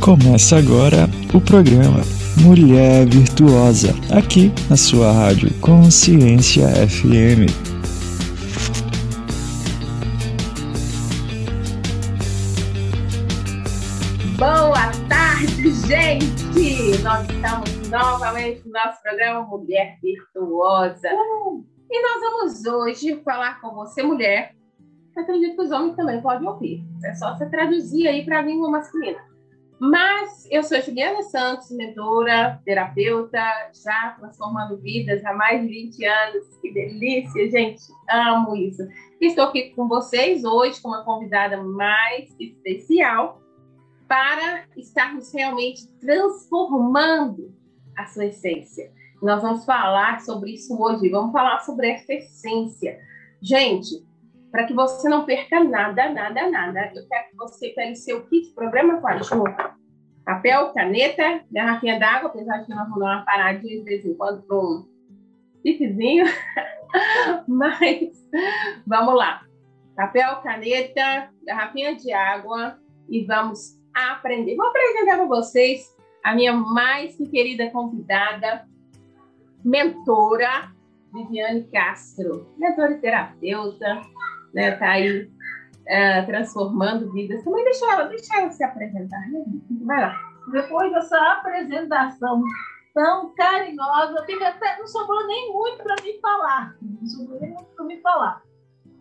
Começa agora o programa Mulher Virtuosa, aqui na sua rádio Consciência FM. Boa tarde, gente! Nós estamos novamente no nosso programa Mulher Virtuosa. E nós vamos hoje falar com você, mulher. Acredito que os homens também podem ouvir. É só você traduzir aí para a língua masculina. Mas eu sou Juliana Santos, mentora, terapeuta, já transformando vidas há mais de 20 anos. Que delícia, gente! Amo isso. Estou aqui com vocês hoje com uma convidada mais especial para estarmos realmente transformando a sua essência. Nós vamos falar sobre isso hoje. Vamos falar sobre essa essência. Gente, para que você não perca nada, nada, nada. Eu quero que você pegue seu kit programa com a junta. Papel, caneta, garrafinha d'água, apesar de que nós vamos dar uma paradinha de vez em quando para um piquezinho. Mas vamos lá. Papel, caneta, garrafinha de água e vamos aprender. Vou apresentar para vocês a minha mais querida convidada, mentora, Viviane Castro, mentora e terapeuta, né? Tá aí uh, transformando vidas. Também deixa ela, deixa ela se apresentar, né? Vai lá. Depois dessa apresentação tão carinhosa, fica até, não sobrou nem muito para me falar. Não sobrou nem muito para me falar.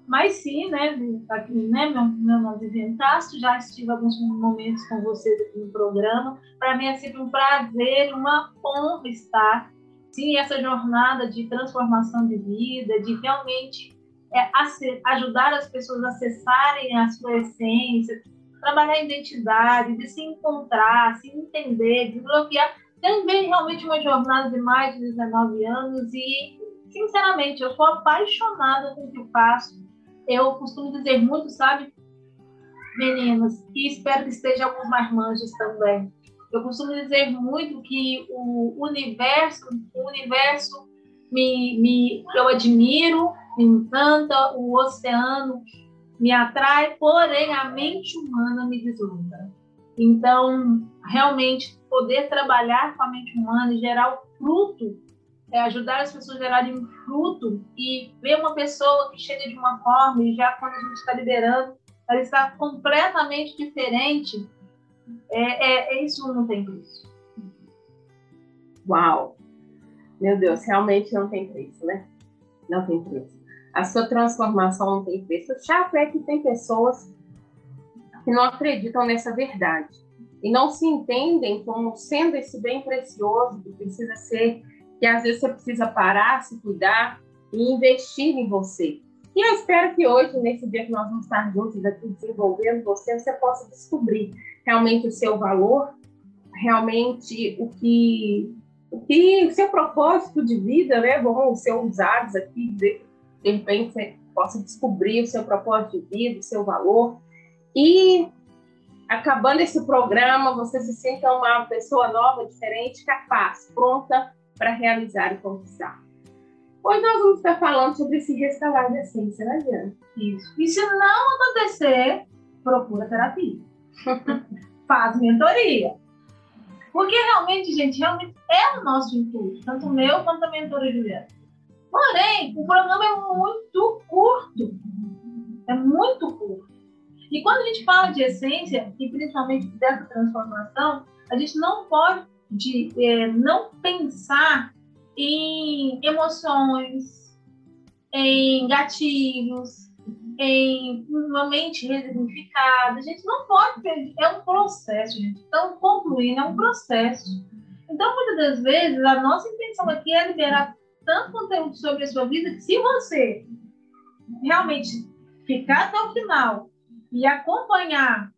Mas sim, né, aqui, né, meu, meu nome é já estive alguns momentos com vocês aqui no programa. Para mim é sempre um prazer, uma honra estar, sim, essa jornada de transformação de vida, de realmente é, ajudar as pessoas a acessarem a sua essência, trabalhar a identidade, de se encontrar, se entender, desbloquear. Também realmente uma jornada de mais de 19 anos e, sinceramente, eu sou apaixonada com o que eu faço. Eu costumo dizer muito, sabe, meninas, e espero que esteja alguns marmanjos também. Eu costumo dizer muito que o universo, o universo me, me, eu admiro, encanta, o oceano me atrai, porém a mente humana me deslumbra. Então, realmente, poder trabalhar com a mente humana e gerar o fruto, é, ajudar as pessoas a gerarem um fruto e ver uma pessoa que chega de uma forma e já quando a gente está liberando, ela está completamente diferente, é, é, é isso não tem preço. Uau! Meu Deus, realmente não tem preço, né? Não tem preço a sua transformação tem preço. O chato é que tem pessoas que não acreditam nessa verdade e não se entendem como sendo esse bem precioso que precisa ser, que às vezes você precisa parar, se cuidar e investir em você. E eu espero que hoje, nesse dia que nós vamos estar juntos aqui desenvolvendo você, você possa descobrir realmente o seu valor, realmente o que o que o seu propósito de vida, né? Vão ser usados aqui, de repente você possa descobrir o seu propósito de vida, o seu valor. E acabando esse programa, você se sinta uma pessoa nova, diferente, capaz, pronta para realizar e conquistar. Hoje nós vamos estar falando sobre esse restaurar de essência, né, Diana? Isso. E se não acontecer, procura terapia. Faz mentoria. Porque realmente, gente, realmente é o nosso intuito, tanto o meu quanto a mentora Juliana. Porém, o programa é muito curto. É muito curto. E quando a gente fala de essência, e principalmente dessa transformação, a gente não pode é, não pensar em emoções, em gatilhos, em uma mente resignificada. A gente não pode perder. É um processo, gente. Então, concluindo, é um processo. Então, muitas das vezes, a nossa intenção aqui é liberar tanto conteúdo sobre a sua vida que se você realmente ficar até o final e acompanhar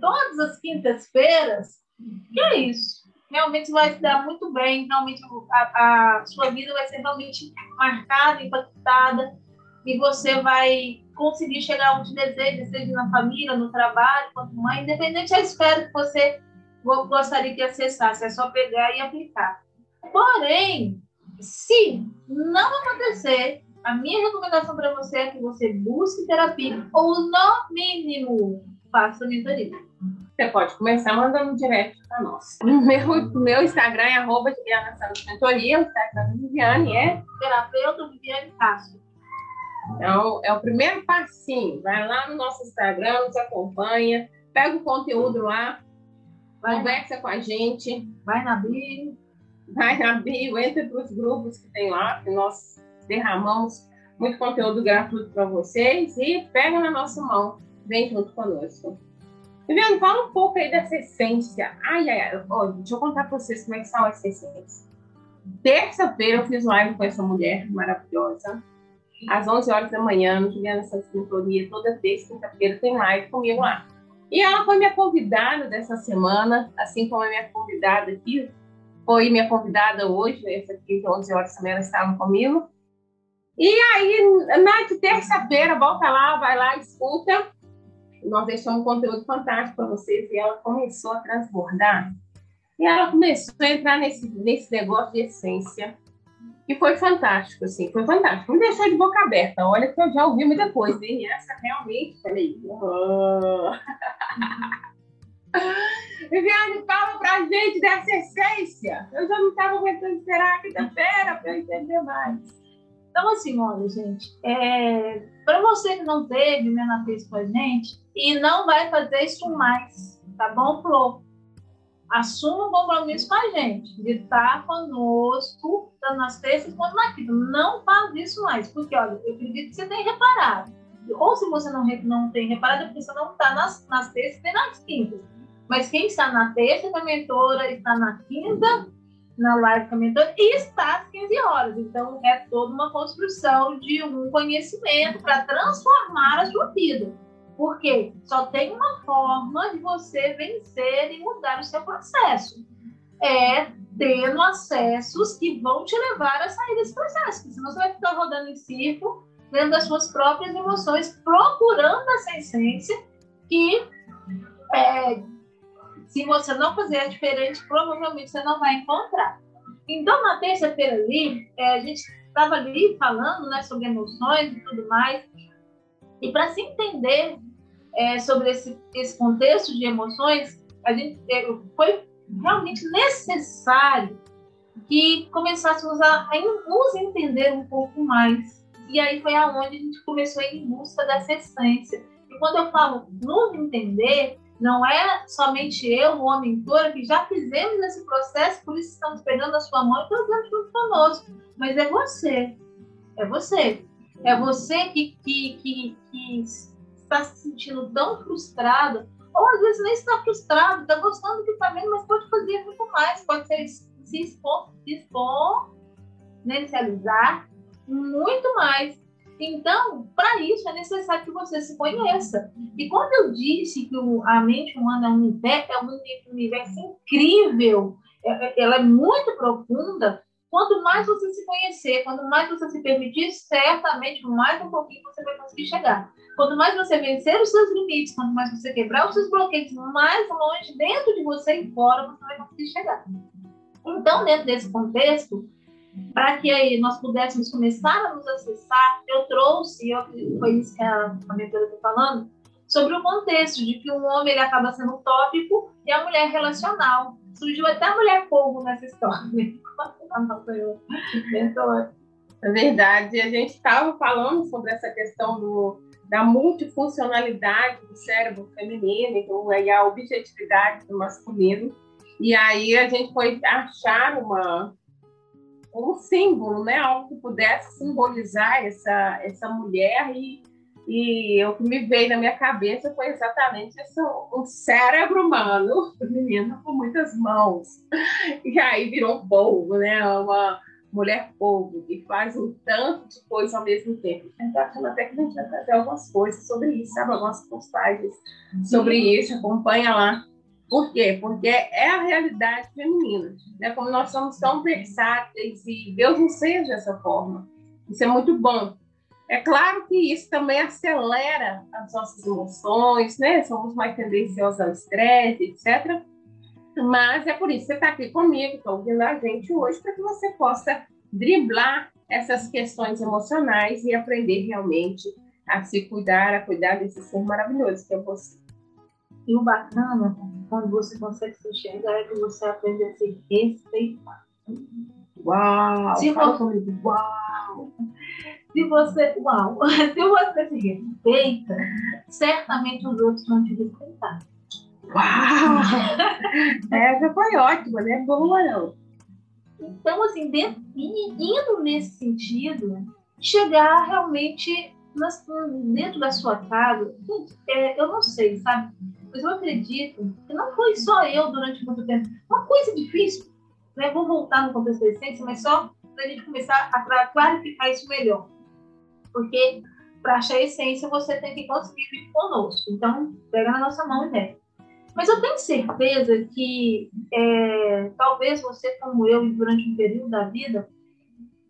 todas as quintas-feiras, que é isso. Realmente vai se dar muito bem, realmente a, a sua vida vai ser realmente marcada, impactada, e você vai conseguir chegar onde deseja, seja na família, no trabalho, quanto mãe, independente da esfera que você gostaria de acessasse, é só pegar e aplicar. Porém, se não acontecer, a minha recomendação para você é que você busque terapia, ou no mínimo, faço a mentoria. Você pode começar mandando direct para nós. Meu, meu Instagram é arroba Viviana Santos Mentoria, o Instagram da Viviane é terapeuta Viviane Castro. Então, é o primeiro passinho. Vai lá no nosso Instagram, nos acompanha, pega o conteúdo lá, vai conversa com a gente. Vai na bio. Vai na bio, entra para os grupos que tem lá, que nós derramamos muito conteúdo gratuito para vocês e pega na nossa mão, vem junto conosco. Viviane, fala um pouco aí dessa essência. Ai, ai, ai. Deixa eu contar para vocês como é que são essa essência. Terça-feira eu fiz live com essa mulher maravilhosa. Às 11 horas da manhã, no Juliana Santos Mentoria, toda terça quinta-feira tem live comigo lá. E ela foi minha convidada dessa semana, assim como a minha convidada aqui, foi minha convidada hoje, essa aqui, de 11 horas também, ela estava comigo. E aí, na terça-feira, volta lá, vai lá, escuta. Nós deixamos um conteúdo fantástico para vocês e ela começou a transbordar. E ela começou a entrar nesse, nesse negócio de essência. E foi fantástico, assim, foi fantástico. Me deixou de boca aberta. Olha que eu já ouvi muita coisa, hein? Essa realmente, falei. Oh. Viviane, fala pra gente dessa essência. Eu já não estava aguentando esperar a quinta-feira para entender mais. Então, assim, olha, gente, é... para você que não teve vez com a gente e não vai fazer isso mais, tá bom, Flor? assuma um compromisso com a gente, de estar conosco, tanto nas terças quanto na quinta. Não faz isso mais, porque, olha, eu acredito que você tem reparado. Ou se você não, não tem reparado, é porque você não está nas, nas terças e nas quintas. Mas quem está na terça com a mentora, está na quinta, na live com a mentora, e está às 15 horas. Então, é toda uma construção de um conhecimento para transformar a sua vida. Porque só tem uma forma de você vencer e mudar o seu processo. É tendo acessos que vão te levar a sair desse processo. Porque senão você vai ficar rodando em círculo, dentro das suas próprias emoções, procurando essa essência que, é, se você não fizer diferente, provavelmente você não vai encontrar. Então, na terça-feira ali, é, a gente estava ali falando né, sobre emoções e tudo mais. E para se entender é, sobre esse, esse contexto de emoções, a gente é, foi realmente necessário que começássemos a, a nos entender um pouco mais. E aí foi aonde a gente começou a ir em busca dessa essência. E quando eu falo nos entender, não é somente eu, ou a mentora, que já fizemos esse processo, por isso estamos pegando a sua mão e trazendo junto conosco. Mas é você. É você. É você que, que, que, que está se sentindo tão frustrada, ou às vezes nem está frustrado, está gostando do que está vendo, mas pode fazer muito mais, pode ser se expor, se exponencializar muito mais. Então, para isso é necessário que você se conheça. E quando eu disse que a mente humana é um universo, é um universo incrível, é, é, ela é muito profunda, quanto mais você se conhecer, quanto mais você se permitir, certamente mais um pouquinho você vai conseguir chegar. Quanto mais você vencer os seus limites, quanto mais você quebrar os seus bloqueios, mais longe dentro de você e fora você vai conseguir chegar. Então, dentro desse contexto, para que aí nós pudéssemos começar a nos acessar, eu trouxe, eu, foi isso que a, a mentora está falando, sobre o contexto de que um homem ele acaba sendo tópico e a mulher relacional. Surgiu até a mulher povo nessa história. É verdade. A gente estava falando sobre essa questão do, da multifuncionalidade do cérebro feminino então, e a objetividade do masculino. E aí a gente foi achar uma, um símbolo, né? Algo que pudesse simbolizar essa, essa mulher e, e o que me veio na minha cabeça foi exatamente esse, um cérebro humano, feminino com muitas mãos. E aí virou povo, né? Uma, mulher povo, que faz um tanto de coisa ao mesmo tempo. Gente achando até que a gente vai fazer algumas coisas sobre isso, sabe? Algumas postagens sobre isso, acompanha lá. Por quê? Porque é a realidade feminina. Né? Como nós somos tão versáteis e Deus nos fez dessa forma. Isso é muito bom. É claro que isso também acelera as nossas emoções, né? Somos mais tendenciosos ao estresse, etc. Mas é por isso que você está aqui comigo, está ouvindo a gente hoje, para que você possa driblar essas questões emocionais e aprender realmente a se cuidar, a cuidar desse ser maravilhoso que é você. E o bacana, quando você consegue se enxergar, é que você aprende a se respeitar. Uau! Se você, uau! Se você, uau! Se você se respeita, certamente os outros vão te respeitar. Uau! Essa foi ótima, né? Boa, não. Então, assim, dentro, indo nesse sentido, chegar realmente nas, dentro da sua casa, é, eu não sei, sabe? Mas eu acredito que não foi só eu durante muito tempo. Uma coisa difícil, né? Vou voltar no contexto da essência, mas só para a gente começar a clarificar isso melhor. Porque para achar a essência, você tem que conseguir vir conosco. Então, pega na nossa mão e vem. Mas eu tenho certeza que é, talvez você, como eu, durante um período da vida,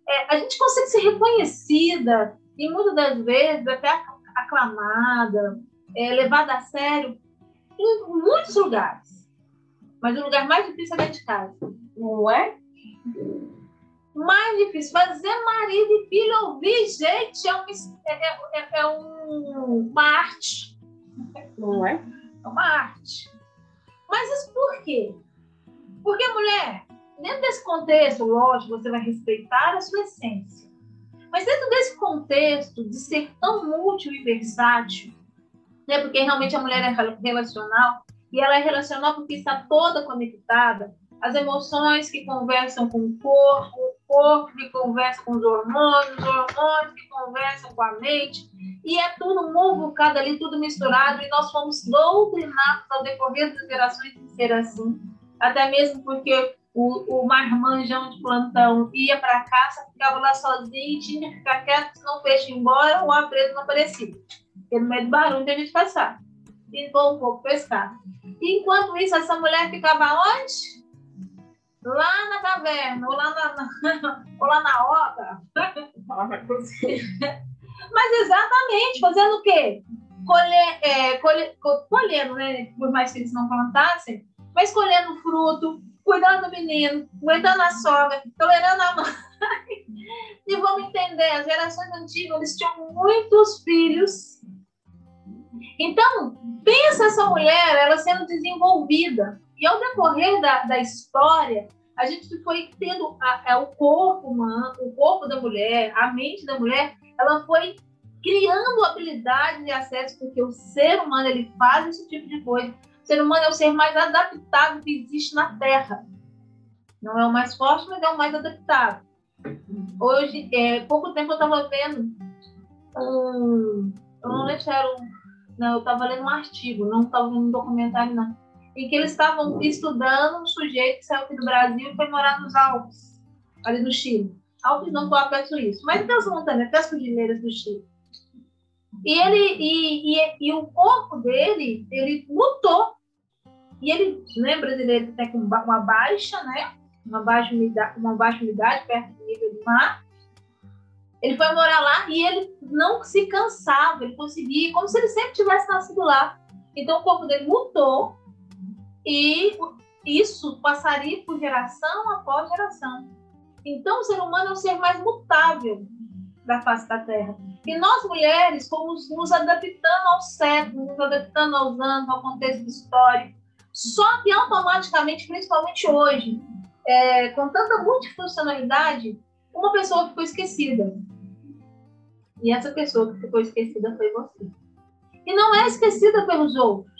é, a gente consegue ser reconhecida e muitas das vezes até aclamada, é, levada a sério em muitos lugares. Mas o lugar mais difícil é dentro de casa, não é? Mais difícil. Fazer marido e filho ouvir, gente, é, uma, é, é, é um, uma arte. Não é? É uma arte. Mas isso por quê? Porque, mulher, dentro desse contexto, lógico, você vai respeitar a sua essência. Mas dentro desse contexto de ser tão útil e versátil, né, porque realmente a mulher é relacional, e ela é relacional porque está toda conectada, as emoções que conversam com o corpo, o corpo que conversa com os hormônios, os hormônios que conversam com a mente, e é tudo muvucado ali, tudo misturado, e nós fomos doutrinados ao decorrer das gerações de ser assim. Até mesmo porque o, o marmanjão de plantão ia para casa, ficava lá sozinho, tinha que ficar quieto, senão o peixe embora, o apreso não aparecia. Porque no meio do barulho teve de passar. E foi um pouco pescar. E enquanto isso, essa mulher ficava onde? Lá na caverna, ou lá na, ou lá na obra. Mas exatamente, fazendo o quê? Colher, é, colher, colhendo, né? Por mais que eles não plantassem, mas colhendo fruto, cuidando do menino, cuidando da sogra, tolerando a mãe. e vamos entender, as gerações antigas, eles tinham muitos filhos. Então, pensa essa mulher, ela sendo desenvolvida. E ao decorrer da, da história, a gente foi tendo a, a, o corpo humano, o corpo da mulher, a mente da mulher, ela foi criando habilidades e acesso, porque o ser humano ele faz esse tipo de coisa. O ser humano é o ser mais adaptado que existe na Terra. Não é o mais forte, mas é o mais adaptado. Hoje, é, pouco tempo eu estava vendo um. Eu não lembro se era um. Não, eu estava lendo um artigo, não estava vendo um documentário, não. Em que eles estavam estudando um sujeito que saiu aqui do Brasil e foi morar nos Alpes, ali no Chile. Alpes não foi a Suíço, mas até as montanhas, até as cordilheiras do Chile. E ele e, e, e, o corpo dele, ele lutou. E ele, né, brasileiro tem com uma baixa, né? Uma baixa umidade, uma baixa umidade perto do nível do mar. Ele foi morar lá e ele não se cansava, ele conseguia, como se ele sempre tivesse nascido lá. Então o corpo dele lutou e isso passaria por geração após geração. Então, o ser humano é o ser mais mutável da face da Terra. E nós, mulheres, fomos nos adaptando aos séculos, nos adaptando aos anos, ao contexto histórico. Só que automaticamente, principalmente hoje, é, com tanta multifuncionalidade, uma pessoa ficou esquecida. E essa pessoa que ficou esquecida foi você. E não é esquecida pelos outros,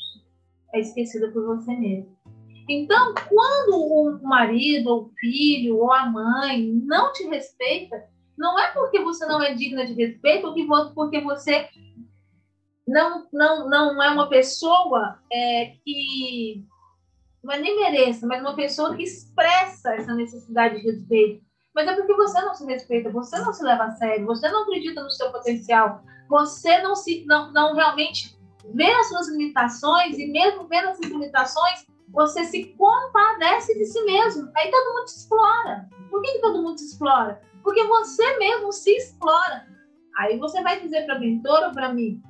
é esquecida por você mesmo. Então, quando o marido, ou o filho, ou a mãe não te respeita, não é porque você não é digna de respeito, ou porque você não, não, não é uma pessoa é, que não é nem mereça, mas uma pessoa que expressa essa necessidade de respeito. Mas é porque você não se respeita, você não se leva a sério, você não acredita no seu potencial, você não se não, não realmente vê as suas limitações e mesmo vendo essas limitações, você se compadece de si mesmo. Aí todo mundo te explora. Por que, que todo mundo te explora? Porque você mesmo se explora. Aí você vai dizer para a mentora ou para mim,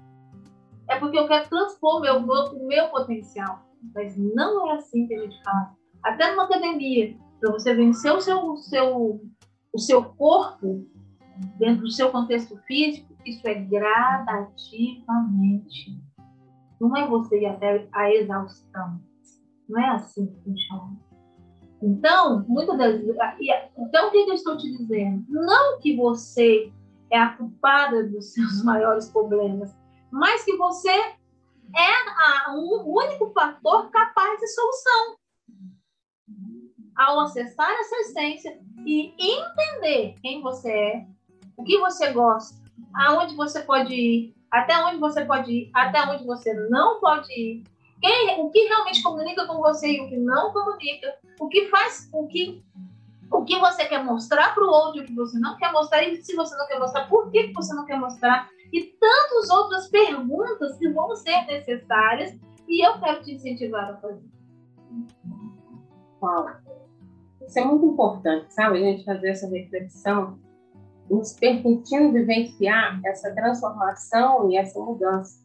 é porque eu quero transpor meu, o meu potencial. Mas não é assim que a gente fala. Até numa academia, para você vencer o seu, o, seu, o seu corpo, dentro do seu contexto físico, isso é gradativamente. Não é você ir até a exaustão. Não é assim que funciona. Então, muitas das então o que eu estou te dizendo? Não que você é a culpada dos seus maiores problemas, mas que você é o único fator capaz de solução. Ao acessar essa essência e entender quem você é, o que você gosta, aonde você pode ir, até onde você pode ir, até onde você não pode ir, quem, o que realmente comunica com você e o que não comunica, o que faz, o que o que você quer mostrar para o outro o que você não quer mostrar, e se você não quer mostrar, por que você não quer mostrar, e tantas outras perguntas que vão ser necessárias, e eu quero te incentivar a fazer. Paulo, isso é muito importante, sabe? A gente fazer essa reflexão, nos permitindo vivenciar essa transformação e essa mudança.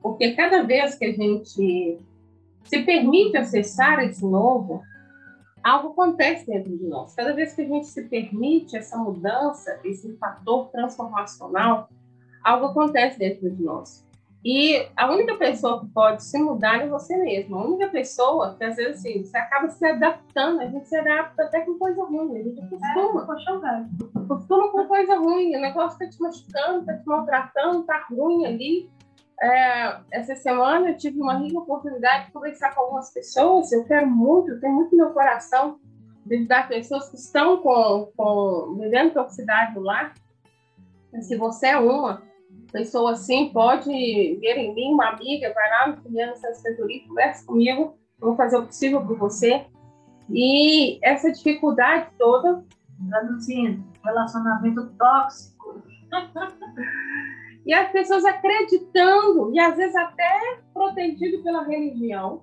Porque cada vez que a gente se permite acessar esse novo, algo acontece dentro de nós. Cada vez que a gente se permite essa mudança, esse fator transformacional, algo acontece dentro de nós. E a única pessoa que pode se mudar é você mesmo. A única pessoa que, às vezes, assim, você acaba se adaptando. A gente se adapta até com coisa ruim. A gente acostuma. É, acostuma com coisa ruim. O negócio está te machucando, está te maltratando, está ruim ali. É, essa semana eu tive uma rica oportunidade de conversar com algumas pessoas. Eu quero muito, eu tenho muito no meu coração de ajudar pessoas que estão com, com vivendo toxicidade lar. Se você é uma pessoa assim, pode ver em mim, uma amiga, vai lá no Juliana Sabedoria, conversa comigo, eu vou fazer o possível por você. E essa dificuldade toda, traduzindo, relacionamento tóxico. E as pessoas acreditando, e às vezes até protegido pela religião,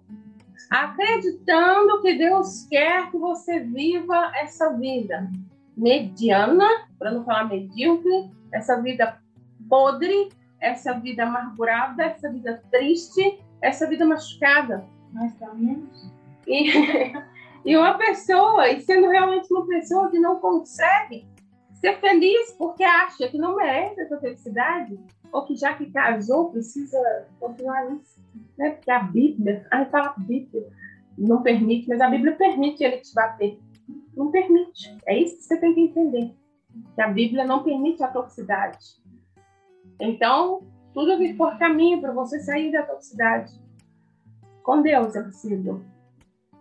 acreditando que Deus quer que você viva essa vida mediana, para não falar medíocre, essa vida podre, essa vida amargurada, essa vida triste, essa vida machucada. Mais ou menos. E, e uma pessoa, e sendo realmente uma pessoa que não consegue ser feliz porque acha que não merece essa felicidade, ou que já que casou precisa continuar nisso, né? Porque a Bíblia, a gente fala Bíblia, não permite, mas a Bíblia permite ele te bater. Não permite. É isso que você tem que entender. Que a Bíblia não permite a toxicidade. Então, tudo que for caminho para você sair da toxicidade. Com Deus é possível.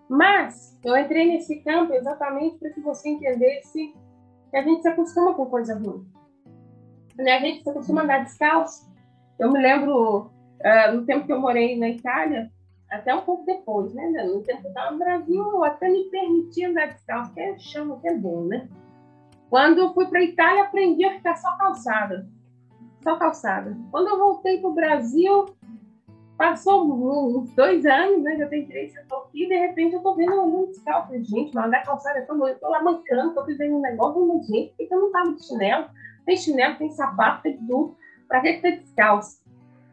Mas eu entrei nesse campo exatamente para que você entendesse que a gente se acostuma com coisa ruim né, a gente costuma andar descalço. Eu me lembro, uh, no tempo que eu morei na Itália, até um pouco depois, né? No tempo que eu estava no Brasil, eu até me permitia andar descalço, que é chama que é bom, né? Quando eu fui para a Itália, aprendi a ficar só calçada. Só calçada. Quando eu voltei para o Brasil, passou uns dois anos, né? Já tem três, eu estou aqui, e de repente eu estou vendo um descalço. Gente, mas andar calçada tão bom. Eu estou lá mancando, estou fazendo um negócio, mas gente, por que eu não estava de chinelo? tem chinelo, tem sapato, tem tudo. Para que ter descalço?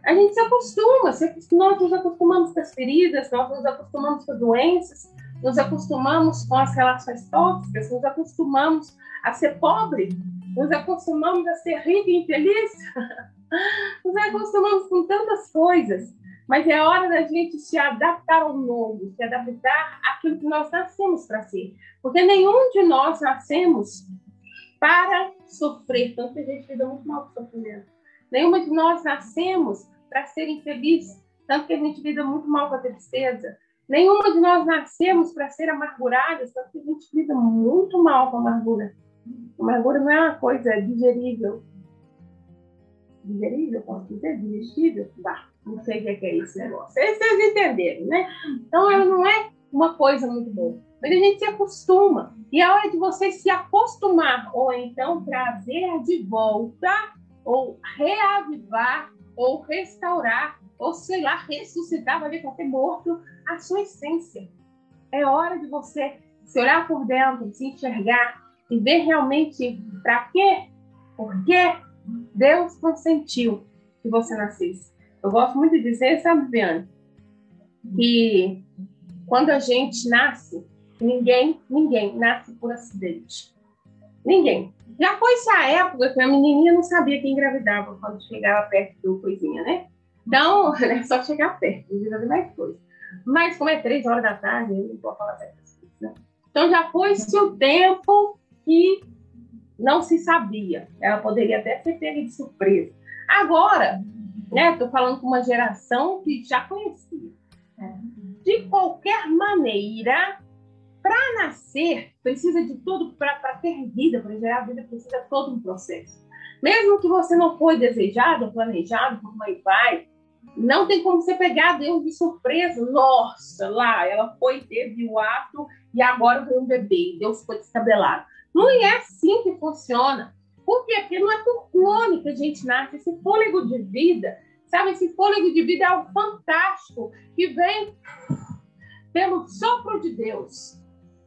A gente se acostuma, se acostuma, nós nos acostumamos com as feridas, nós nos acostumamos com as doenças, nos acostumamos com as relações tóxicas, nos acostumamos a ser pobre, nos acostumamos a ser rico e infeliz, nos acostumamos com tantas coisas. Mas é hora da gente se adaptar ao novo, se adaptar àquilo que nós nascemos para ser. Porque nenhum de nós nascemos para sofrer. Tanto que a gente lida muito mal com sofrimento. Nenhuma de nós nascemos para ser infeliz. Tanto que a gente lida muito mal com a tristeza. Nenhuma de nós nascemos para ser amarguradas. Tanto que a gente lida muito mal com a amargura. Amargura não é uma coisa digerível. Digerível, posso dizer? Digestível? Não sei o que é esse negócio. Vocês, entenderam, né? Então, ela não é uma coisa muito boa. Mas a gente se acostuma. E a hora de você se acostumar, ou então trazer de volta, ou reavivar, ou restaurar, ou sei lá, ressuscitar, vai ver qualquer morto, a sua essência. É hora de você se olhar por dentro, se enxergar e ver realmente para quê, por que Deus consentiu que você nascesse. Eu gosto muito de dizer, sabe, Viane, que quando a gente nasce, ninguém, ninguém nasce por acidente. Ninguém. Já foi essa época que a menininha não sabia que engravidava quando chegava perto do coisinha, né? Então, é só chegar perto, não mais coisa. Mas como é três horas da tarde, não vou falar certas coisas, né? Então já foi-se o tempo que não se sabia. Ela poderia até ser pega de surpresa. Agora, né, estou falando com uma geração que já conhecia. É. De qualquer maneira, para nascer, precisa de tudo, para ter vida, para gerar vida, precisa de todo um processo. Mesmo que você não foi desejado, planejado por mãe e pai, não tem como você pegar Deus de surpresa. Nossa, lá, ela foi, teve o ato e agora veio um bebê. Deus foi descabelado. Não é assim que funciona. Porque aqui não é por clone que a gente nasce. Esse fôlego de vida, sabe? Esse fôlego de vida é algo fantástico que vem pelo sopro de Deus.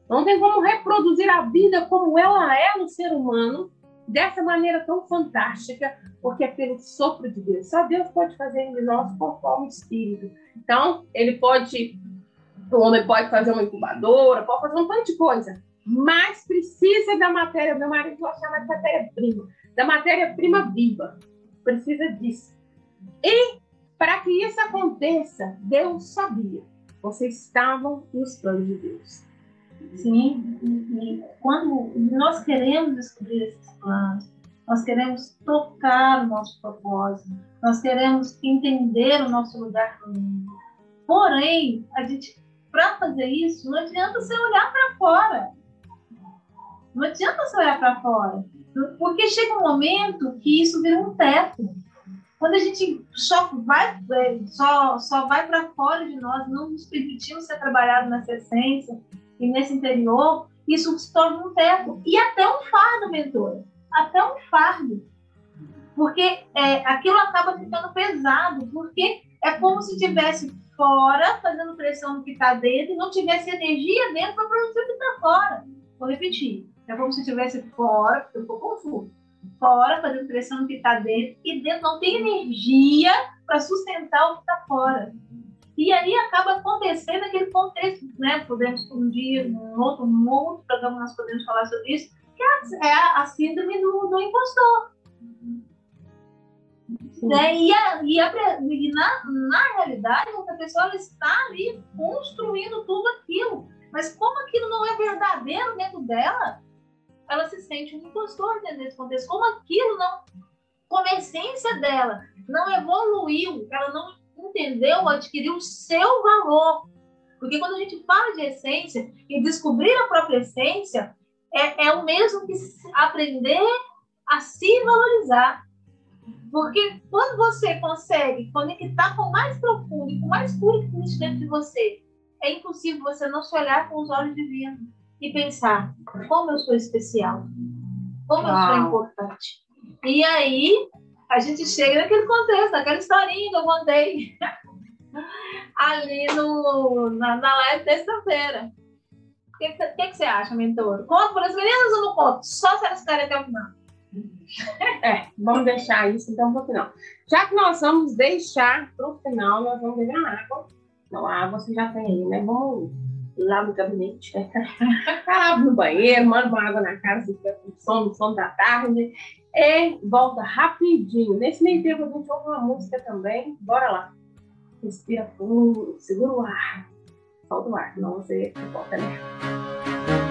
Não tem como reproduzir a vida como ela é no ser humano dessa maneira tão fantástica, porque é pelo sopro de Deus. Só Deus pode fazer em nós conforme o Espírito. Então, ele pode, o homem pode fazer uma incubadora, pode fazer um monte de coisa, mas precisa da matéria, meu marido vai chamar de matéria-prima, da matéria-prima viva. Precisa disso. E para que isso aconteça, Deus sabia. Vocês estavam nos planos de Deus. Sim, e quando nós queremos descobrir esses planos, nós queremos tocar o nosso propósito, nós queremos entender o nosso lugar no mundo. Porém, a gente, para fazer isso, não adianta você olhar para fora. Não adianta você olhar para fora, porque chega um momento que isso vira um teto. Quando a gente só vai, só, só vai para fora de nós, não nos permitimos ser trabalhados nessa essência e nesse interior, isso se torna um teto e até um fardo, mentor. Até um fardo. Porque é, aquilo acaba ficando pesado, porque é como se tivesse fora fazendo pressão no que está dentro e não tivesse energia dentro para produzir o que está fora. Vou repetir. É como se estivesse fora, eu estou confuso. Fora, fazendo pressão no que está dentro, e dentro não tem energia para sustentar o que está fora. E aí acaba acontecendo aquele contexto, né? Podemos, um dia, num outro, num outro programa, nós podemos falar sobre isso, que é a, a síndrome do, do impostor. Né? E, a, e, a, e na, na realidade, essa pessoa está ali construindo tudo aquilo. Mas como aquilo não é verdadeiro dentro dela, ela se sente um impostor dentro desse contexto. Como aquilo não, como a essência dela não evoluiu, ela não entendeu, adquiriu o seu valor. Porque quando a gente fala de essência e descobrir a própria essência, é, é o mesmo que aprender a se valorizar. Porque quando você consegue conectar com o mais profundo e com o mais puro que existe dentro de você, é impossível você não se olhar com os olhos divinos e pensar como eu sou especial, como Uau. eu sou importante. E aí a gente chega naquele contexto, naquela historinha que eu contei ali no, na, na live terça-feira. O que, que, que, você acha, mentor? Conta para as meninas ou não conto? Só se elas querem até o final. É, vamos deixar isso então para o final. Já que nós vamos deixar para o final, nós vamos beber água. Não, a água você já tem aí, né? Vamos lá no gabinete, né? Parar no banheiro, manda uma água na casa, se tiver com sono, sono da tarde e volta rapidinho. Nesse meio tempo a gente ouve uma música também. Bora lá. Respira fundo, segura o ar. Solta o ar, senão você volta né?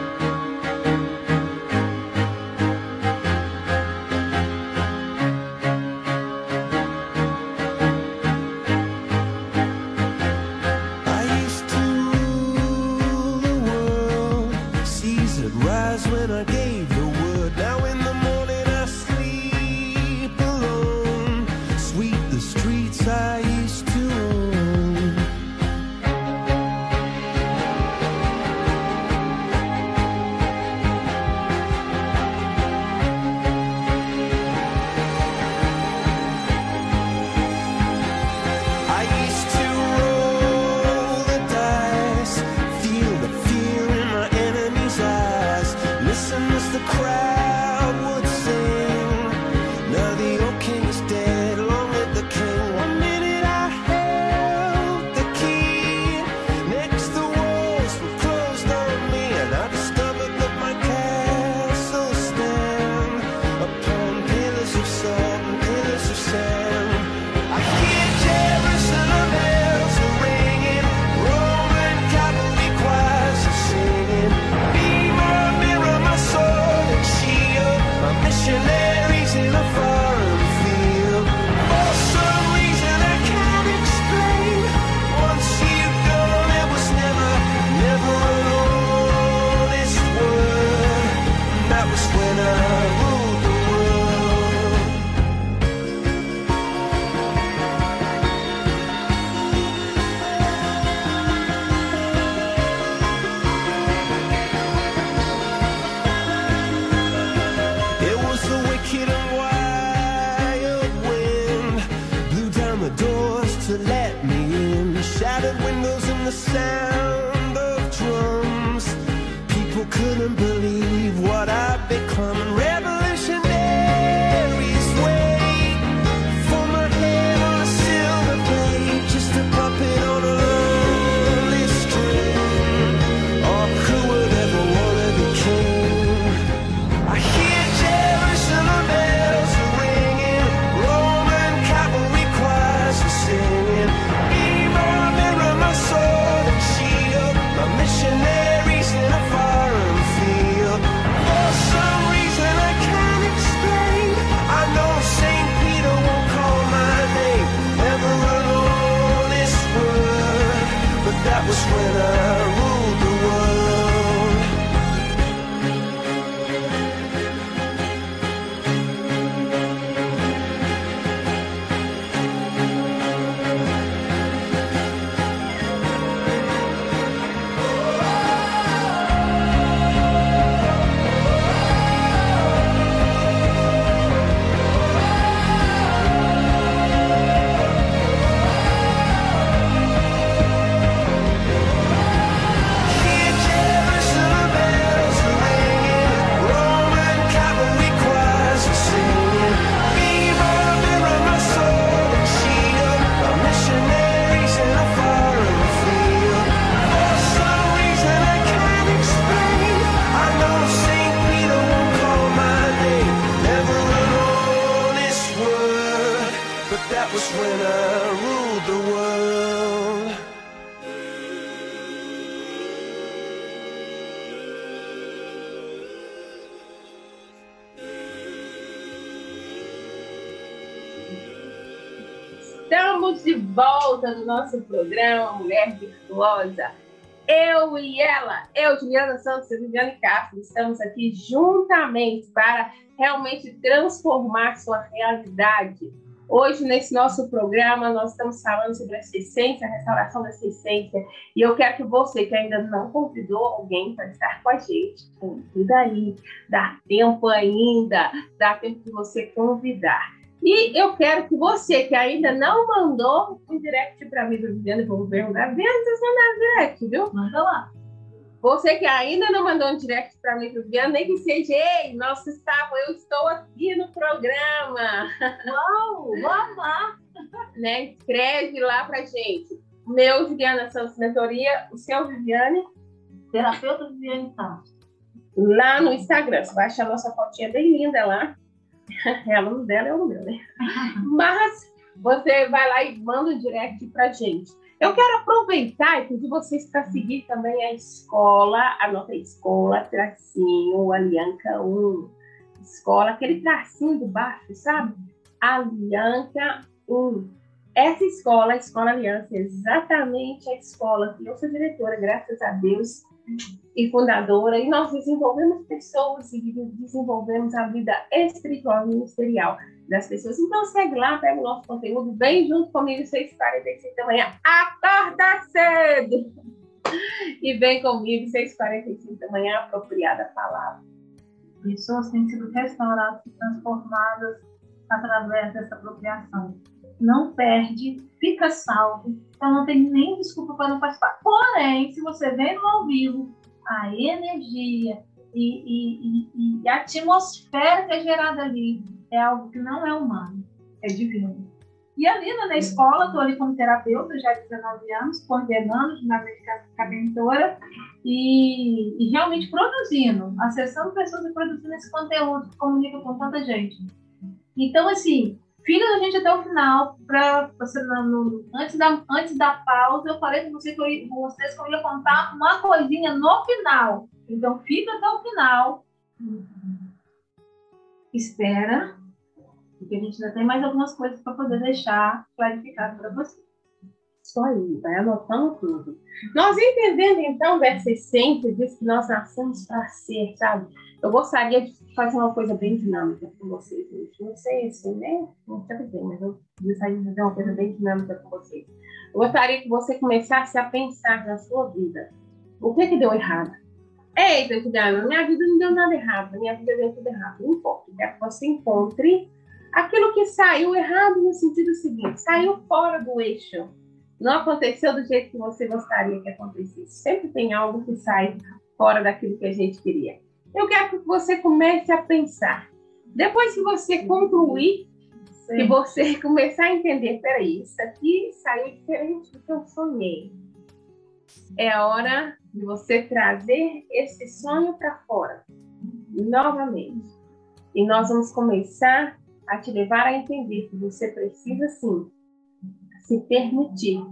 Programa Mulher Virtuosa. Eu e ela, eu, Juliana Santos e Viviane Castro, estamos aqui juntamente para realmente transformar sua realidade. Hoje, nesse nosso programa, nós estamos falando sobre essa essência, a restauração dessa essência. E eu quero que você, que ainda não convidou alguém para estar com a gente, convida aí. Dá tempo ainda, dá tempo de você convidar. E eu quero que você, que ainda não mandou um direct para mim, Viviane, vou perguntar, vem vocês mandar direct, viu? Manda lá. Você que ainda não mandou um direct para mim, Viviane, nem que seja, ei, nossa, Gustavo, eu estou aqui no programa. Uau, vou amar. né? Escreve lá pra gente. Meu, Juliana Santos Mentoria, o seu, Viviane, Terapeuta Viviane Santos. lá no Instagram. Você vai achar a nossa fotinha bem linda lá. É aluno dela, é o meu, né? Mas você vai lá e manda um direct pra gente. Eu quero aproveitar e pedir vocês para seguir também a escola, a nossa escola, tracinho, Alianca 1. Escola, aquele tracinho de baixo, sabe? Alianca 1. Essa escola, a Escola Aliança, é exatamente a escola que eu sou diretora, graças a Deus, e fundadora, e nós desenvolvemos pessoas e desenvolvemos a vida espiritual e ministerial das pessoas. Então segue lá, pega o nosso conteúdo, vem junto comigo, 6h45 da manhã, acorda cedo! E vem comigo, 6h45 da manhã, apropriada palavra. Pessoas têm sido restauradas e transformadas através dessa apropriação. Não perde, fica salvo. Então não tem nem desculpa para não participar. Porém, se você vem no ao vivo, a energia e, e- e- e a atmosfera que é gerada ali é algo que não é humano, é divino. E ali na escola, estou ali como terapeuta já há 19 anos, coordenando ginástica mentora e, e realmente produzindo, acessando pessoas e produzindo esse conteúdo que comunica com tanta gente. Então, assim, fica da gente até o final, para você no- antes, da, antes da pausa, eu falei com, você que vocês que eu ia contar uma coisinha no final. Então, fica até o final. Espera, porque a gente ainda tem mais algumas coisas para poder deixar clarificado para você. Isso aí, vai anotando tudo. Nós entendendo então dessa essência, disso que nós nascemos para ser, sabe? Eu gostaria de fazer uma coisa bem dinâmica com vocês hoje. Não sei assim, né? Não sei bem, mas eu gostaria de fazer uma coisa bem dinâmica com vocês. Eu gostaria que você começasse a pensar na sua vida. O que que deu errado? Eita, Juliana, minha vida não deu nada errado, minha vida deu tudo errado. Não importa, quero que você encontre aquilo que saiu errado no sentido seguinte, saiu fora do eixo não aconteceu do jeito que você gostaria que acontecesse. Sempre tem algo que sai fora daquilo que a gente queria. Eu quero que você comece a pensar. Depois que você concluir, Sim. que você começar a entender, peraí, isso aqui saiu diferente do que eu sonhei. É a hora de você trazer esse sonho para fora, novamente. E nós vamos começar a te levar a entender que você precisa sim se permitir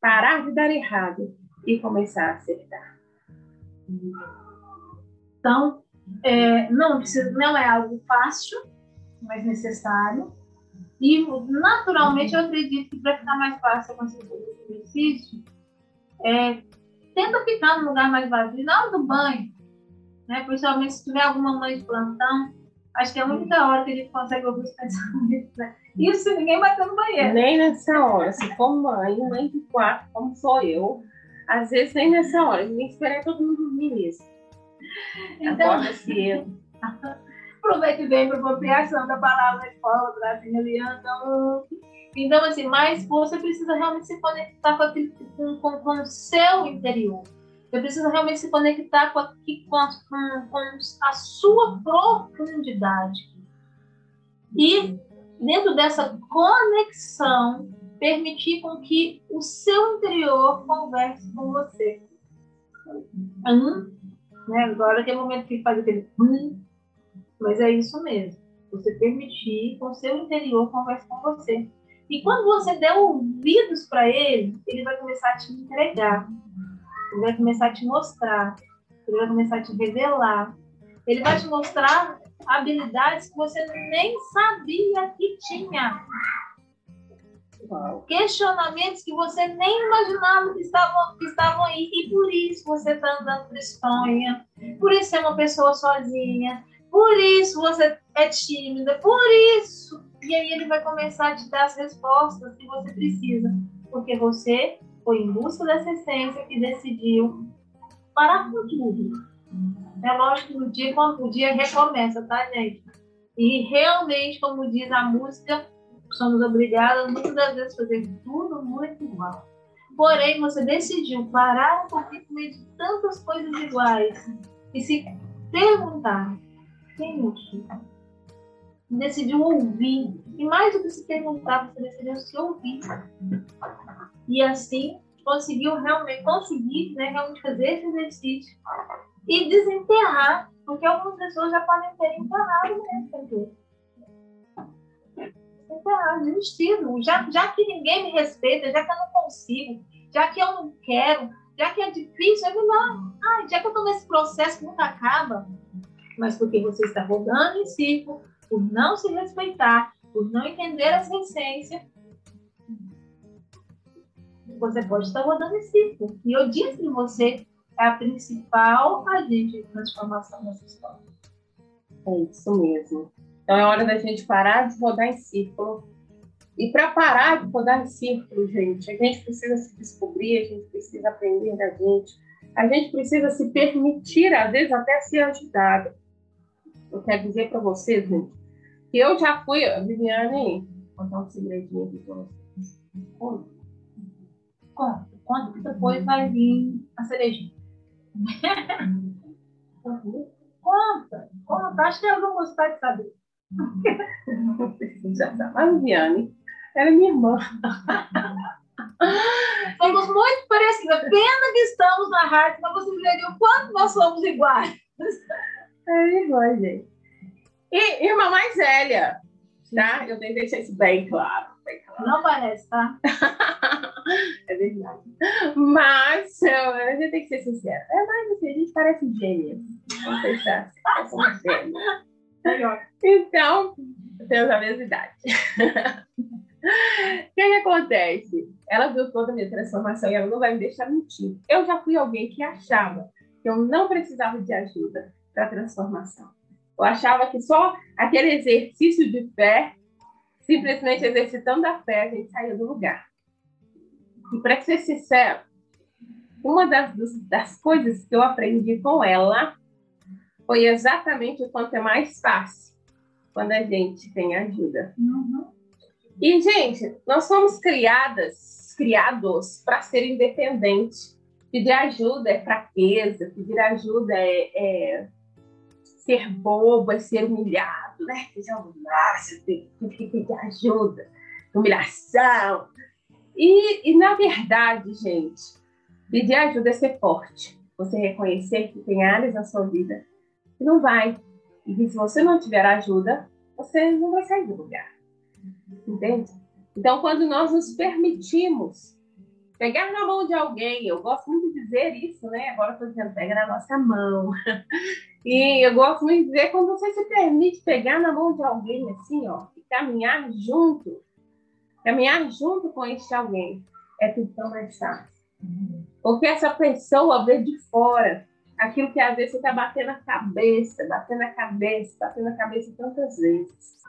parar de dar errado e começar a acertar. Então, é, não, não é algo fácil, mas necessário. E, naturalmente, eu acredito que para ficar mais fácil conseguir esse exercício, é, tenta ficar num lugar mais vazio, na hora do banho, né? principalmente se tiver alguma mãe de plantão, acho que é a única hora que a gente consegue ouvir os pensamentos. Né? Isso ninguém bater no banheiro. Nem nessa hora, se for mãe, mãe de quatro, como sou eu, às vezes nem nessa hora, a que esperar todo mundo dormir mesmo. Então, Acorda cedo. aproveite bem para apropriação da palavra escola, bracinho aliando. Então, assim, mas você precisa realmente se conectar com, aquele, com, com, com o seu interior. Você precisa realmente se conectar com, a, com, com a sua profundidade. E, dentro dessa conexão, permitir com que o seu interior converse com você. Hum, né? Agora tem um momento que faz aquele hum, mas é isso mesmo. Você permitir com o seu interior converse com você. E quando você der ouvidos para ele, ele vai começar a te entregar. Ele vai começar a te mostrar. Ele vai começar a te revelar. Ele vai te mostrar habilidades que você nem sabia que tinha. Questionamentos que você nem imaginava que estavam, que estavam aí. E por isso você está andando tristonha. Por isso é uma pessoa sozinha. Por isso você é tímida. Por isso. E aí ele vai começar a te dar as respostas que você precisa. Porque você foi em busca dessa essência e decidiu parar com tudo. É lógico que no dia, o dia recomeça, tá, gente? E realmente, como diz a música, somos obrigados muitas das vezes a fazer tudo muito igual. Porém, você decidiu parar um pouquinho meio de tantas coisas iguais e se perguntar quem eu sou. Decidiu ouvir. E mais do que se perguntar, você decidiu se ouvir. E assim conseguiu realmente conseguir né, realmente fazer esse exercício e desenterrar, porque algumas pessoas já podem ter enterrado mesmo. Enterrado, desistido. Já, já que ninguém me respeita, já que eu não consigo, já que eu não quero, já que é difícil, é melhor. Ai, já que eu estou nesse processo que nunca acaba, mas porque você está rodando em círculo, por não se respeitar, por não entender essa essência, você pode estar rodando em círculo. E eu disse que você é a principal agente de transformação nessa história. É isso mesmo. Então é hora da gente parar de rodar em círculo. E para parar de rodar em círculo, gente, a gente precisa se descobrir, a gente precisa aprender da gente, a gente precisa se permitir, às vezes, até ser ajudado. Eu quero dizer para vocês, gente, que eu já fui, Viviane, vou contar um segredinho aqui para vocês. Conta. Conta, que depois vai vir a cerejinha. Conta, conta. Acho que elas vão gostar de saber. Já sabe. A Viviane era minha irmã. Somos muito parecidas. Pena que estamos na rádio, mas vocês veriam o quanto nós somos iguais. É igual, gente. E irmã mais velha, tá? Eu tenho que deixar isso bem claro. Bem claro. Não parece, tá? É verdade. Mas eu- a gente tem que ser sincero. É mais assim, a gente parece. Vamos pensar assim. Então, temos a mesma idade. O que, que acontece? Ela viu toda a minha transformação e ela não vai me deixar mentir. Eu já fui alguém que achava que eu não precisava de ajuda para transformação. Eu achava que só aquele exercício de fé, simplesmente exercitando a fé, a gente saía do lugar. E para ser sincero, uma das, das coisas que eu aprendi com ela foi exatamente o quanto é mais fácil quando a gente tem ajuda. Uhum. E, gente, nós fomos criadas criados para ser independentes. Pedir ajuda é fraqueza, pedir ajuda é, é ser bobo, é ser humilhado, né? Seja nossa, tem que pedir ajuda, humilhação. E, e, na verdade, gente, pedir ajuda é ser forte. Você reconhecer que tem áreas na sua vida que não vai. E que se você não tiver ajuda, você não vai sair do lugar. Entende? Então, quando nós nos permitimos pegar na mão de alguém, eu gosto muito de dizer isso, né? Agora estou dizendo, pega na nossa mão. E eu gosto muito de dizer, quando você se permite pegar na mão de alguém, assim, ó, e caminhar junto, caminhar junto com este alguém, é tudo tão mais fácil. Porque essa pessoa vê de fora aquilo que às vezes você está batendo a cabeça, batendo a cabeça, batendo a cabeça tantas vezes.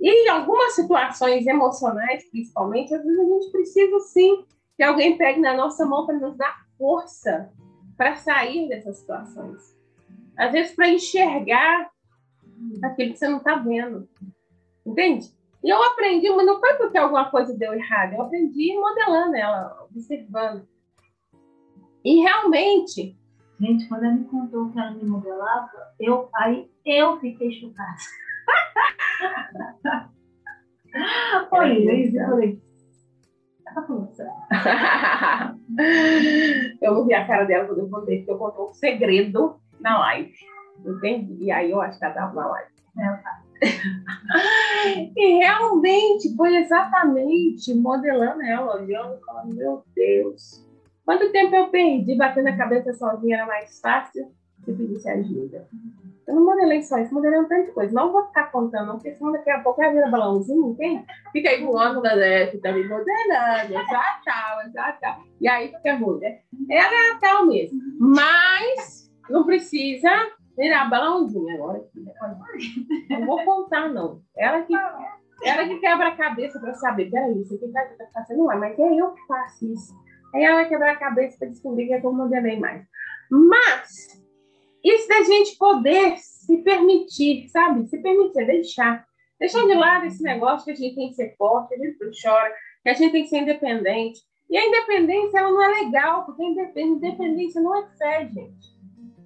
E em algumas situações emocionais, principalmente, às vezes a gente precisa sim que alguém pegue na nossa mão para nos dar força para sair dessas situações. Às vezes para enxergar aquilo que você não está vendo. Entende? E eu aprendi, mas não foi porque alguma coisa deu errado, eu aprendi modelando ela, observando. E realmente. Gente, quando ela me contou que ela me modelava, eu, aí eu fiquei chocada. Olha, isso, eu falei. eu não vi a cara dela quando eu contei, porque eu contou um segredo na live. Entendi? E aí eu acho que ela estava na live. e realmente foi exatamente modelando ela, olhando e falando, meu Deus, quanto tempo eu perdi batendo a cabeça sozinha era mais fácil se pedisse ajuda. Eu não modelei só isso, modelei um tanto de coisa. Não vou ficar contando, porque senão daqui a pouco vai virar balãozinho, quem? Fica aí voando da Zé, tá me modelando, já tal, já tal. E aí fica ruim, né? Era tal mesmo. Mas não precisa virar balãozinho agora. Não vou contar, não. Ela que, ela que quebra a cabeça para saber. Peraí, isso aqui tá, tá fazendo lá, mas é eu que faço isso. Aí ela quebra a cabeça para descobrir que é como eu modelei mais. Mas, isso da gente poder se permitir, sabe? Se permitir, deixar. Deixar de lado esse negócio que a gente tem que ser forte, que a gente chora, que a gente tem que ser independente. E a independência, ela não é legal, porque a independência não é fé, gente.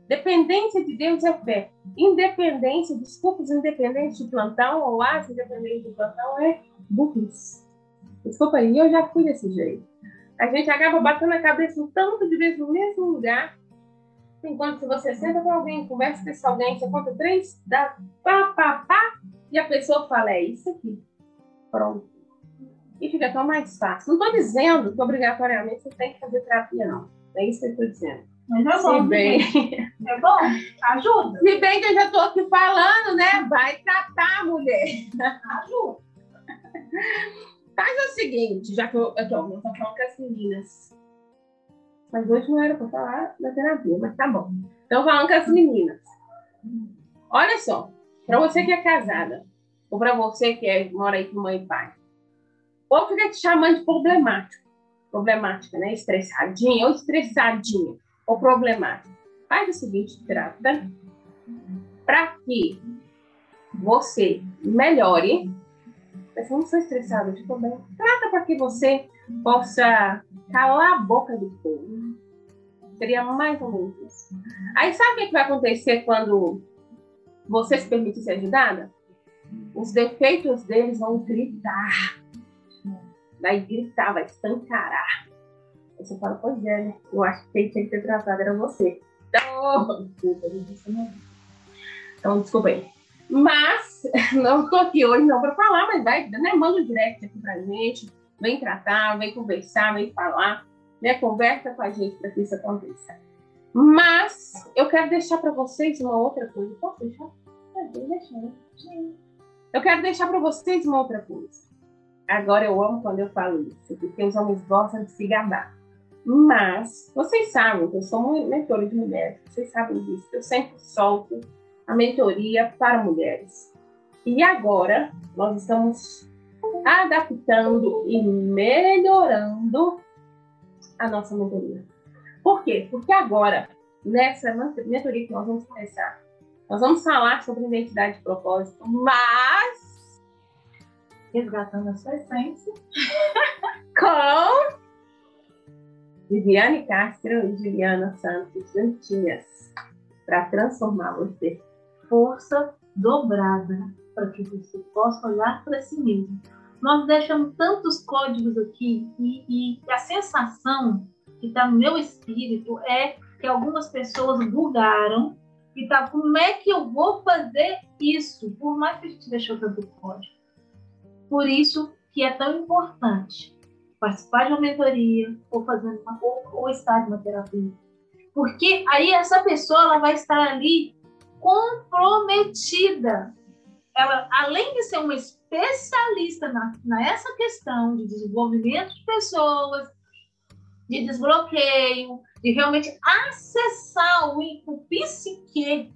Dependência de Deus é fé. Independência, desculpas, independente de plantão, ou acho independente de plantão é burrice. Desculpa aí, eu já fui desse jeito. A gente acaba batendo a cabeça um tanto de vezes no mesmo lugar. Enquanto se você senta com alguém, conversa com alguém, você conta três, dá pá, pá, pá, e a pessoa fala, é isso aqui. Pronto. E fica tão mais fácil. Não estou dizendo que obrigatoriamente você tem que fazer terapia, não. É isso que eu estou dizendo. Mas é bom. Se bem, É bom? Ajuda. se bem que eu já estou aqui falando, né? Vai tratar, mulher. Ajuda. Faz o seguinte, já que eu estou eu tô falando com as meninas. Mas hoje não era para falar da terapia, mas tá bom. Então, falando com as meninas. Olha só, para você que é casada, ou para você que é, mora aí com mãe e pai, ou fica te chamando de problemático. Problemática, né? Estressadinha ou estressadinha ou problemática. Faz o seguinte, trata para que você melhore. Eu não sou estressada, eu estou bem. Trata para que você possa calar a boca do povo. Seria mais ou menos isso. Aí sabe o que que vai acontecer quando você se permite ser ajudada? Os defeitos deles vão gritar. Vai gritar, vai escancarar. Você fala, pois é, né? Eu acho que quem tinha que ter tratado era você. Então, desculpa, não. Então, desculpa aí. Mas, não estou aqui hoje não para falar, mas vai, né? Manda um direct aqui pra gente. Vem tratar, vem conversar, vem falar. Né? Conversa com a gente para que isso aconteça. Mas, eu quero deixar para vocês uma outra coisa. Posso deixar? Deixar, né? Eu quero deixar para vocês uma outra coisa. Agora eu amo quando eu falo isso, porque os homens gostam de se gabar. Mas vocês sabem que eu sou uma mentora de mulheres, vocês sabem disso, eu sempre solto a mentoria para mulheres. E agora nós estamos adaptando e melhorando a nossa mentoria. Por quê? Porque agora, nessa mentoria que nós vamos começar, nós vamos falar sobre identidade e propósito, mas Resgatando a sua essência. com Viviane Castro e Juliana Santos juntinhas para transformar você. Força dobrada para que você possa olhar para si mesmo. Nós deixamos tantos códigos aqui e, e a sensação que está no meu espírito é que algumas pessoas bugaram e tá, como é que eu vou fazer isso? Por mais que a gente deixou tanto código. Por isso que é tão importante participar de uma mentoria ou fazendo uma ou, ou estar em uma terapia. Porque aí essa pessoa ela vai estar ali comprometida. Ela, além de ser uma especialista na, nessa questão de desenvolvimento de pessoas, de desbloqueio, de realmente acessar o, o psique,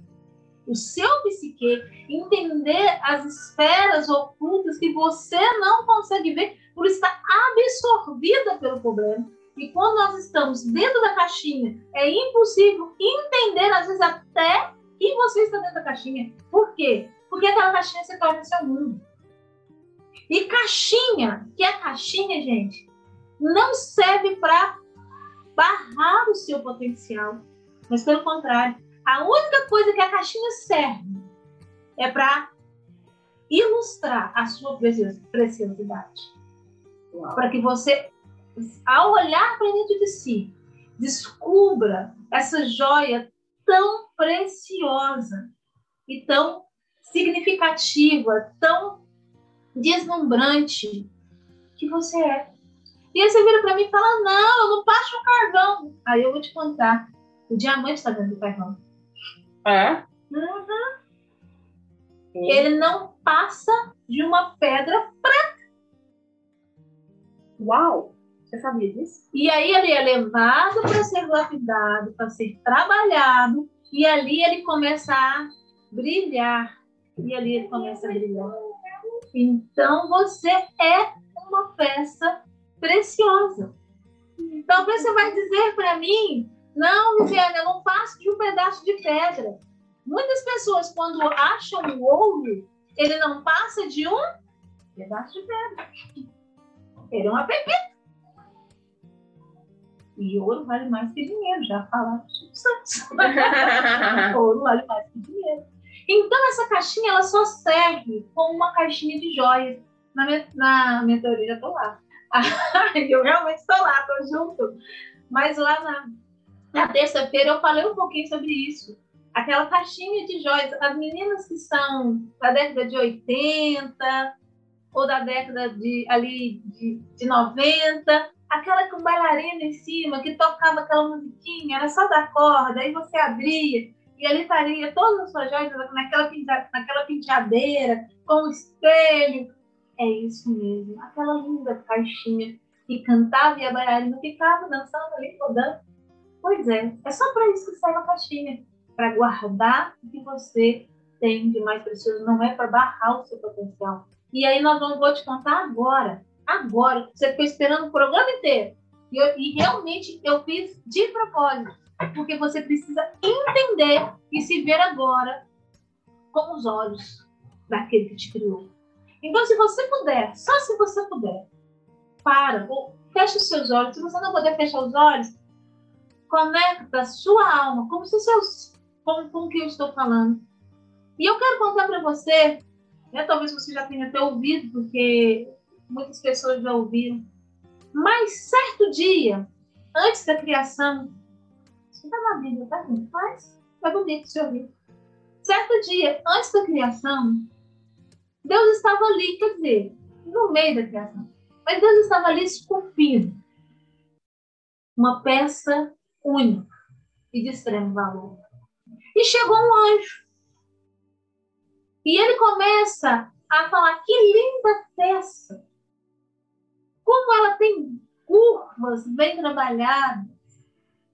o seu psique, entender as esferas ocultas que você não consegue ver por estar absorvida pelo problema. E quando nós estamos dentro da caixinha, é impossível entender, às vezes, até que você está dentro da caixinha. Por quê? Porque aquela caixinha se torna seu mundo. E caixinha, que é caixinha, gente, não serve para barrar o seu potencial, mas pelo contrário, a única coisa que a caixinha serve é para ilustrar a sua preciosidade. Para que você, ao olhar para dentro de si, descubra essa joia tão preciosa e tão significativa, tão deslumbrante que você é. E aí você vira para mim e fala: Não, eu não passo o carvão. Aí eu vou te contar: o diamante está dentro do carvão. É? Uhum. Ele não passa de uma pedra prata. Uau! Você sabia disso? E aí ele é levado para ser lapidado, para ser trabalhado, e ali ele começa a brilhar. E ali ele começa a brilhar. Então você é uma peça preciosa. Talvez você vai dizer para mim, não, Viviane, eu não faço de um pedaço de pedra. Muitas pessoas, quando acham o ouro, ele não passa de um pedaço de pedra. Ele é uma pepita. E ouro vale mais que dinheiro, já falaram Ouro vale mais que dinheiro. Então, essa caixinha ela só serve como uma caixinha de joias. Na, na mentoria, já estou lá. eu realmente estou lá, estou junto. Mas lá na, na terça-feira eu falei um pouquinho sobre isso. Aquela caixinha de joias. As meninas que são da década de 80 ou da década de, ali, de, de 90, aquela com bailarina em cima, que tocava aquela musiquinha, era só da corda, aí você abria, e ali estaria todas as suas joias naquela, naquela penteadeira, com o espelho, é isso mesmo. Aquela linda caixinha que cantava e a bailarina ficava dançando ali, rodando. Pois é, é só para isso que serve a caixinha para guardar o que você tem de mais precioso, não é para barrar o seu potencial. E aí nós vamos vou te contar agora, agora. Você ficou esperando o programa inteiro. E, eu, e realmente eu fiz de propósito, porque você precisa entender e se ver agora com os olhos daquele que te criou. Então, se você puder, só se você puder, para, ou feche os seus olhos. Se você não puder fechar os olhos, conecta sua alma, como se seus, com, com o que eu estou falando. E eu quero contar para você, né, talvez você já tenha até ouvido, porque muitas pessoas já ouviram, mas certo dia, antes da criação, isso está na Bíblia, tá, gente? Mas é bonito se ouvir. Certo dia, antes da criação, Deus estava ali, quer dizer, no meio da criação. Mas Deus estava ali esculpindo uma peça única e de extremo valor. E chegou um anjo. E ele começa a falar: que linda peça! Como ela tem curvas bem trabalhadas.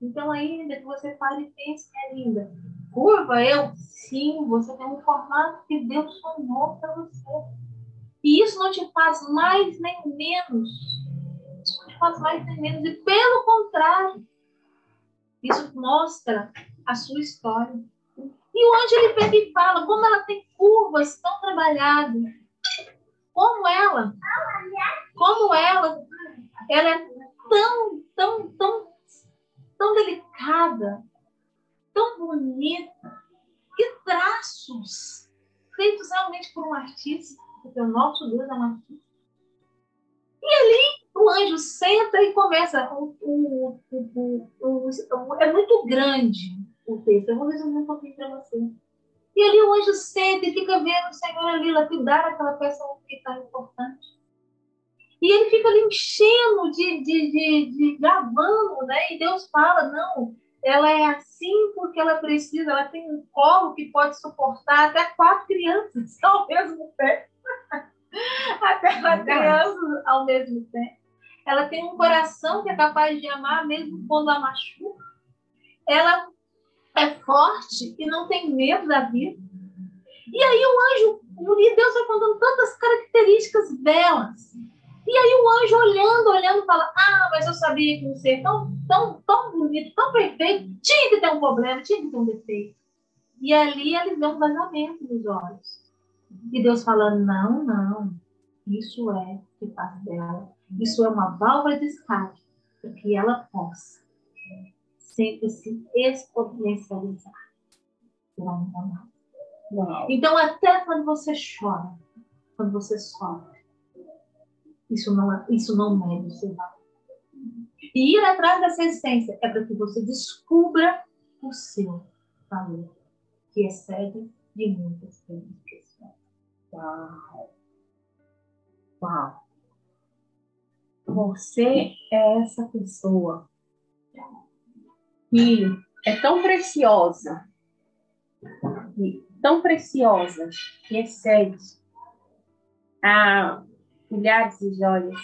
Então, ainda que você fale e pense que é linda, curva, eu sim, você tem um formato que Deus sonhou para você. E isso não te faz mais nem menos. Isso não te faz mais nem menos. E pelo contrário, isso mostra a sua história. E onde ele pega e fala como ela tem curvas tão trabalhadas. Como ela, como ela, ela é tão, tão, tão tão delicada, tão bonita, que traços feitos realmente por um artista, porque o nosso Deus é um artista. E ali o anjo senta e começa. O, o, o, é muito grande o texto. Eu vou resumir um pouquinho para você. E ali o anjo senta e fica vendo o Senhor ali lapidar aquela peça que está importante. E ele fica ali enchendo de, de, de, de gravando, né? E Deus fala, não, ela é assim porque ela precisa, ela tem um colo que pode suportar até quatro crianças ao mesmo tempo. até quatro crianças ao mesmo tempo. Ela tem um coração que é capaz de amar mesmo quando a machuca. Ela é forte e não tem medo da vida. E aí o anjo, Deus vai contando tantas características belas. E aí o anjo olhando, olhando, fala: Ah, mas eu sabia que um ser tão, tão, tão bonito, tão perfeito, tinha que ter um problema, tinha que ter um defeito. E ali ele vê um vazamento nos olhos. E Deus fala: Não, não, isso é que faz dela. Isso é uma válvula de escape para que ela possa sempre se exponencializar. Então, até quando você chora, quando você sofre, isso não, é, isso não mede o seu valor. E ir atrás dessa essência é para que você descubra o seu valor, que excede de muitas pessoas. Uau! Uau! Você é essa pessoa que é tão preciosa, tão preciosa, que excede a milhares de joias.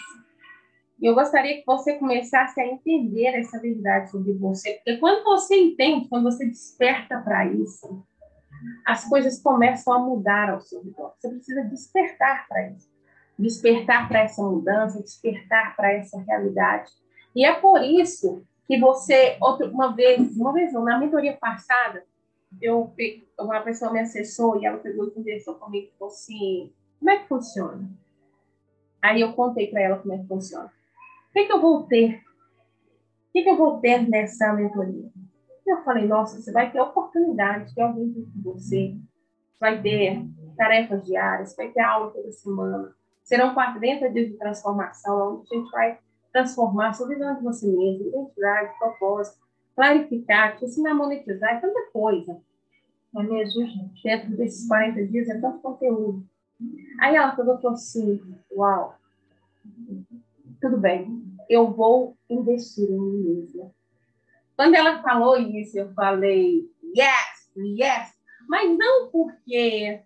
E eu gostaria que você começasse a entender essa verdade sobre você, porque quando você entende, quando você desperta para isso, as coisas começam a mudar ao seu redor. Você precisa despertar para isso, despertar para essa mudança, despertar para essa realidade. E é por isso que você, outra, uma vez, uma vez na mentoria passada, eu uma pessoa me acessou e ela pegou e conversou comigo e falou assim, como é que funciona? Aí eu contei para ela como é que funciona. O que, que eu vou ter? O que, que eu vou ter nessa mentoria? Eu falei, nossa, você vai ter oportunidade de alguém com você, vai ter tarefas diárias, vai ter aula toda semana. Serão 40 dias de transformação, onde a gente vai transformar sua visão de você mesmo, identidade, propósito, clarificar, te ensinar a monetizar, é tanta coisa. É mesmo, gente? Dentro desses 40 dias é tanto conteúdo. Aí ela falou assim, uau, tudo bem, eu vou investir em mim mesma. Quando ela falou isso, eu falei, yes, yes, mas não porque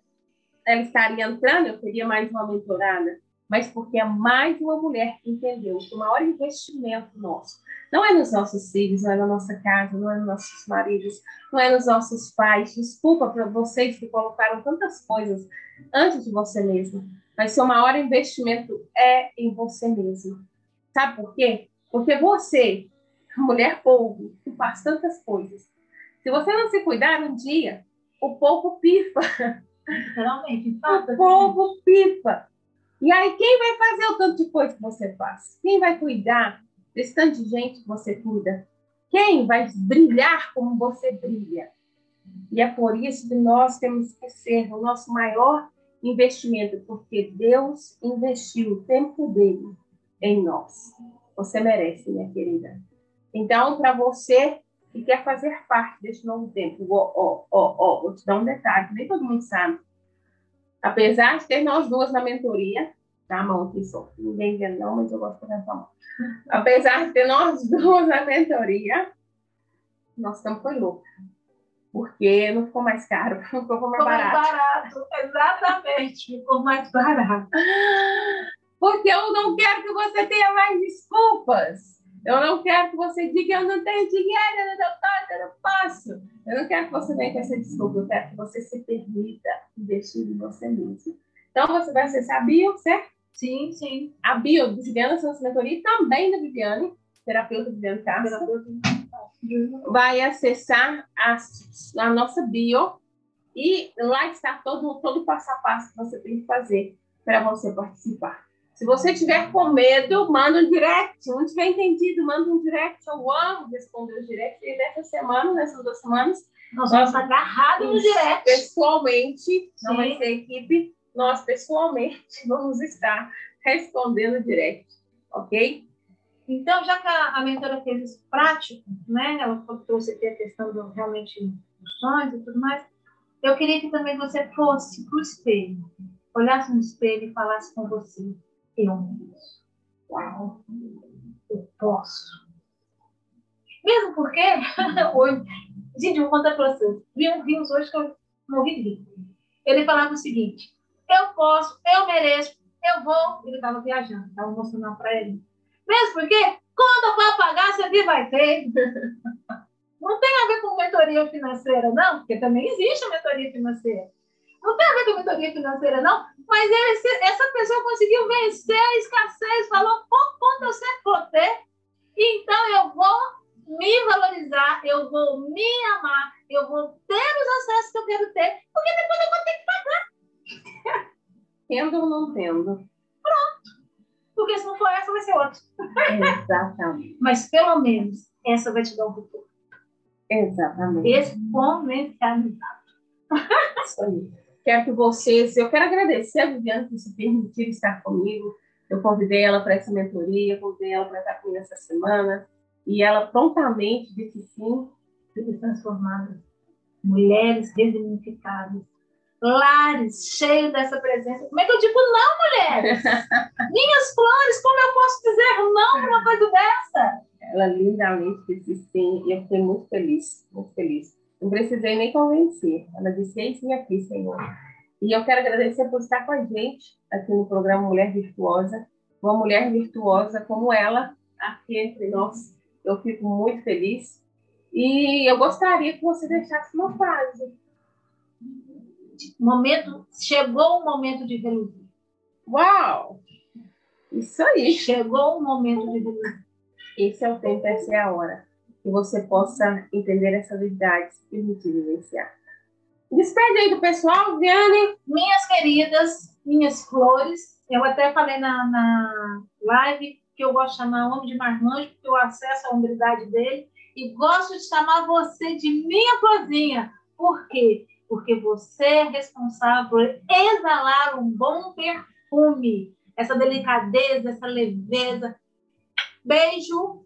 ela estaria entrando, eu teria mais uma mentorada, mas porque é mais uma mulher que entendeu que o maior investimento nosso não é nos nossos filhos, não é na nossa casa, não é nos nossos maridos, não é nos nossos pais. Desculpa para vocês que colocaram tantas coisas antes de você mesmo, mas seu maior investimento é em você mesmo. Sabe por quê? Porque você, mulher povo, que faz tantas coisas, se você não se cuidar um dia, o povo pifa. Literalmente, o povo pifa. E aí, quem vai fazer o tanto de coisa que você faz? Quem vai cuidar desse tanto de gente que você cuida? Quem vai brilhar como você brilha? E é por isso que nós temos que ser o nosso maior investimento, porque Deus investiu o tempo dele em nós. Você merece, minha querida. Então, para você que quer fazer parte deste novo tempo, ó, ó, ó, ó, vou te dar um detalhe, nem todo mundo sabe. Apesar de ter nós duas na mentoria, tá, mão aqui só, ninguém vê não, mas eu gosto de a mão. Apesar de ter nós duas na mentoria, nosso tempo foi louco. Porque não ficou mais caro, ficou mais barato. mais barato, exatamente, ficou mais barato. Porque eu não quero que você tenha mais desculpas. Eu não quero que você diga eu não tenho dinheiro, eu não posso, eu não posso. Eu não quero que você venha com essa desculpa. Eu quero que você se permita investir em você mesmo. Então, você vai acessar a bio, certo? Sim, sim. A bio do Juliana Santos Mentoria e também da Viviane, terapeuta Viviane Castro. Vai acessar a, a nossa bio e lá está todo, todo o passo a passo que você tem que fazer para você participar Se você tiver com medo, manda um direct. Se não tiver entendido, manda um direct. Eu amo responder os direct. E dessa semana, nessas duas semanas, Nós vamos agarrados no direct. pessoalmente, não vai Sim. ser equipe, nós pessoalmente vamos estar respondendo direct, ok? Então, já que a, a mentora fez isso prático, né? Ela trouxe aqui a questão do realmente dos sonhos e tudo mais. Eu queria que também você fosse para o espelho, olhasse no espelho e falasse com você: Eu. Uau, eu posso. Mesmo porque, hoje, gente, vou contar para vocês. Vi um rios hoje que eu morri de rir. Ele falava o seguinte: Eu posso, eu mereço, eu vou. Ele estava viajando, estava mostrando para ele. Mesmo porque, conta para pagar, você vai ter. Não tem a ver com mentoria financeira, não, porque também existe a mentoria financeira. Não tem a ver com mentoria financeira, não, mas ele, essa pessoa conseguiu vencer a escassez, falou, por conta eu sempre vou ter, então eu vou me valorizar, eu vou me amar, eu vou ter os acessos que eu quero ter, porque depois eu vou ter que pagar. Tendo ou não tendo. Porque se não for essa, vai ser outra. Exatamente. Mas pelo menos essa vai te dar um futuro. Exatamente. Exponencializado. Isso aí. Quero que vocês, eu quero agradecer a Viviane por se permitir estar comigo. Eu convidei ela para essa mentoria, convidei ela para estar comigo essa semana. E ela prontamente disse sim. Vidas transformadas. Mulheres resignificadas. Lares cheios dessa presença. Como é que eu digo não, mulheres? Minhas flores, como eu posso dizer não para uma coisa dessa? Ela lindamente disse sim. E eu fiquei muito feliz, muito feliz. Não precisei nem convencer. Ela disse, eis me aqui, Senhor. E eu quero agradecer por estar com a gente aqui no programa Mulher Virtuosa. Uma mulher virtuosa como ela, aqui entre nós. Eu fico muito feliz. E eu gostaria que você deixasse uma frase. Momento, chegou o momento de reluzir. Uau! Isso aí. Chegou o momento de reluzir. Esse é o tempo, essa é a hora. Que você possa entender essas verdades e permitir vivenciar. Despede aí do pessoal, Viane. Minhas queridas, minhas flores, eu até falei na, na live que eu gosto de chamar homem de marmanjo, porque eu acesso a hombridade dele, e gosto de chamar você de minha florzinha. Por quê? Porque você é responsável por exalar um bom perfume, essa delicadeza, essa leveza. Beijo,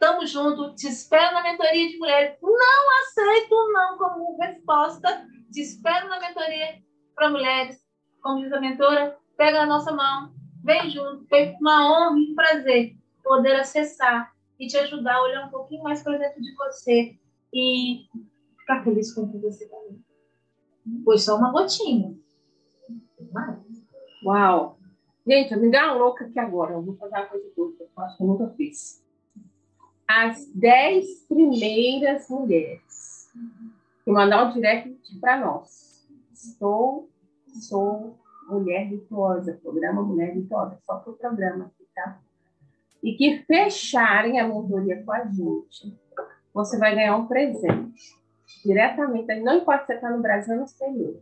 tamo junto, te espero na mentoria de mulheres. Não aceito não como resposta, te espero na mentoria para mulheres. Como diz a mentora, pega a nossa mão, vem junto. Foi uma honra e um prazer poder acessar e te ajudar a olhar um pouquinho mais para dentro de você e ficar feliz com o que você está. Foi só uma gotinha. Uau! Gente, me dá uma louca aqui agora. Eu vou fazer uma coisa que eu acho que eu nunca fiz. As 10 primeiras mulheres que mandar um direct para nós. Estou, sou mulher virtuosa, programa Mulher Virtuosa, só para o programa aqui, tá? E que fecharem a mentoria com a gente, você vai ganhar um presente diretamente. Não importa se você está no Brasil ou no exterior.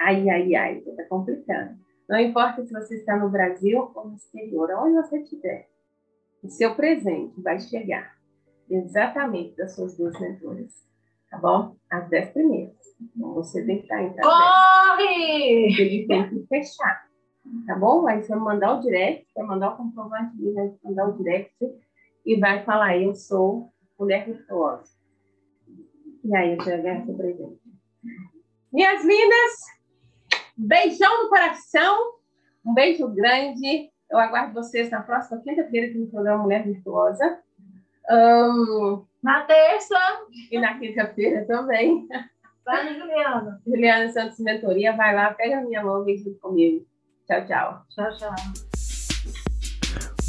Ai, ai, ai, está complicando. Não importa se você está no Brasil ou no exterior, onde você estiver, o seu presente vai chegar exatamente das suas duas mentoras, tá bom? As dez primeiras. Então, você tem que estar entre as dez. corre! Ele tem que fechar, tá bom? Aí você vai mandar o direct, vai mandar o comprovante, vai mandar o direct e vai falar, eu sou mulher virtuosa. E aí você vai ganhar seu presente. Minhas lindas, beijão no coração, um beijo grande. Eu aguardo vocês na próxima quinta-feira aqui no programa Mulher Virtuosa. Ahn, Na terça, e na quinta-feira também. vai Juliana. Juliana Santos Mentoria, vai lá, pega a minha mão e vem junto comigo. Tchau, tchau. Tchau, tchau.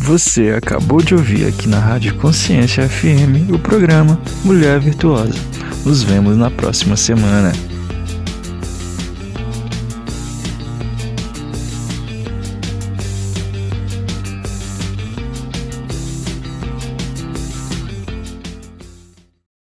Você acabou de ouvir aqui na Rádio Consciência FM o programa Mulher Virtuosa. Nos vemos na próxima semana.